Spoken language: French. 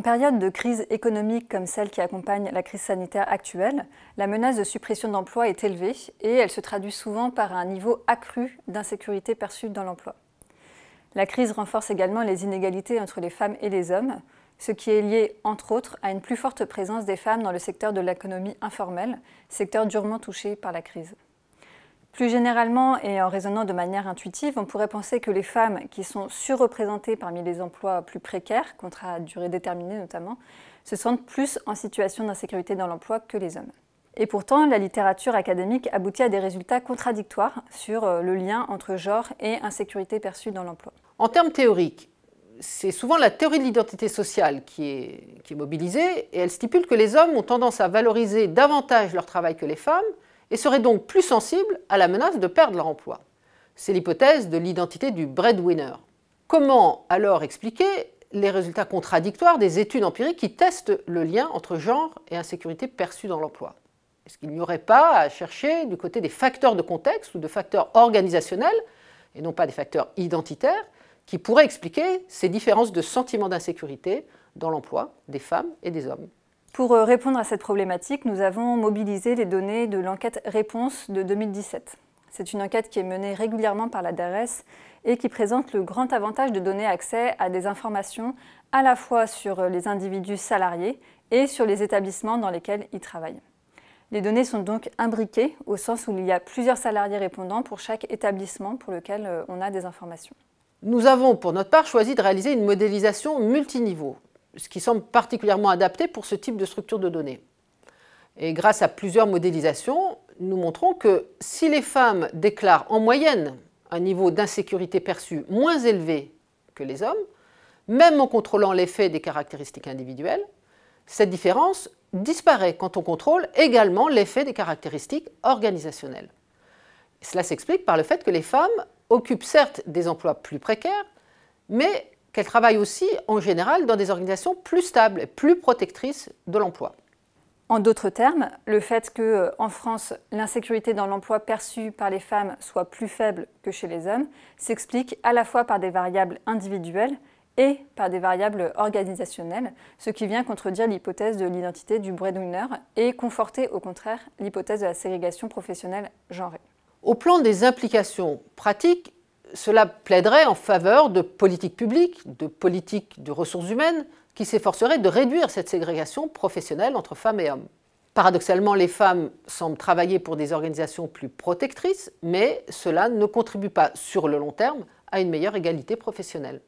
période de crise économique comme celle qui accompagne la crise sanitaire actuelle, la menace de suppression d'emploi est élevée et elle se traduit souvent par un niveau accru d'insécurité perçue dans l'emploi. La crise renforce également les inégalités entre les femmes et les hommes, ce qui est lié, entre autres, à une plus forte présence des femmes dans le secteur de l'économie informelle, secteur durement touché par la crise. Plus généralement et en raisonnant de manière intuitive, on pourrait penser que les femmes qui sont surreprésentées parmi les emplois plus précaires, contrats à durée déterminée notamment, se sentent plus en situation d'insécurité dans l'emploi que les hommes. Et pourtant, la littérature académique aboutit à des résultats contradictoires sur euh, le lien entre genre et insécurité perçue dans l'emploi. En termes théoriques, c'est souvent la théorie de l'identité sociale qui est, qui est, mobilisée, et elle stipule que les hommes ont tendance à valoriser davantage leur travail que les femmes, et seraient donc plus sensibles à la menace de perdre leur emploi. C'est l'hypothèse de l'identité du breadwinner. Comment alors expliquer les résultats contradictoires des études empiriques qui testent le lien entre genre et insécurité perçue dans l'emploi? Est-ce qu'il n'y aurait pas à chercher du côté des facteurs de contexte ou de facteurs organisationnels, et non pas des facteurs identitaires, qui pourraient expliquer ces différences de sentiment d'insécurité dans l'emploi des femmes et des hommes? Pour euh, répondre à cette problématique, nous avons mobilisé les données de l'enquête Réponse de 2017. C'est une enquête qui est menée régulièrement par la DRS et qui présente le grand avantage de donner accès à des informations à la fois sur les individus salariés et sur les établissements dans lesquels ils travaillent. Les données sont donc imbriquées au sens où il y a plusieurs salariés répondants pour chaque établissement pour lequel euh, on a des informations. Nous avons pour notre part choisi de réaliser une modélisation multiniveau ce qui semble particulièrement adapté pour ce type de structure de données. Et grâce à plusieurs modélisations, nous montrons que si les femmes déclarent en moyenne un niveau d'insécurité perçu moins élevé que les hommes, même en contrôlant l'effet des caractéristiques individuelles, cette différence disparaît quand on contrôle également l'effet des caractéristiques organisationnelles. Cela s'explique par le fait que les femmes occupent certes des emplois plus précaires, mais qu'elle travaille aussi en général dans des organisations plus stables et plus protectrices de l'emploi. En d'autres termes, le fait que euh, en France, l'insécurité dans l'emploi perçue par les femmes soit plus faible que chez les hommes s'explique à la fois par des variables individuelles et par des variables organisationnelles, ce qui vient contredire l'hypothèse de l'identité du breadwinner et conforter au contraire l'hypothèse de la ségrégation professionnelle genrée. Au plan des implications pratiques, cela plaiderait en faveur de politiques publiques, de politiques de ressources humaines, qui s'efforceraient de réduire cette ségrégation professionnelle entre femmes et hommes. Paradoxalement, les femmes semblent travailler pour des organisations plus protectrices, mais cela ne contribue pas sur le long terme à une meilleure égalité professionnelle.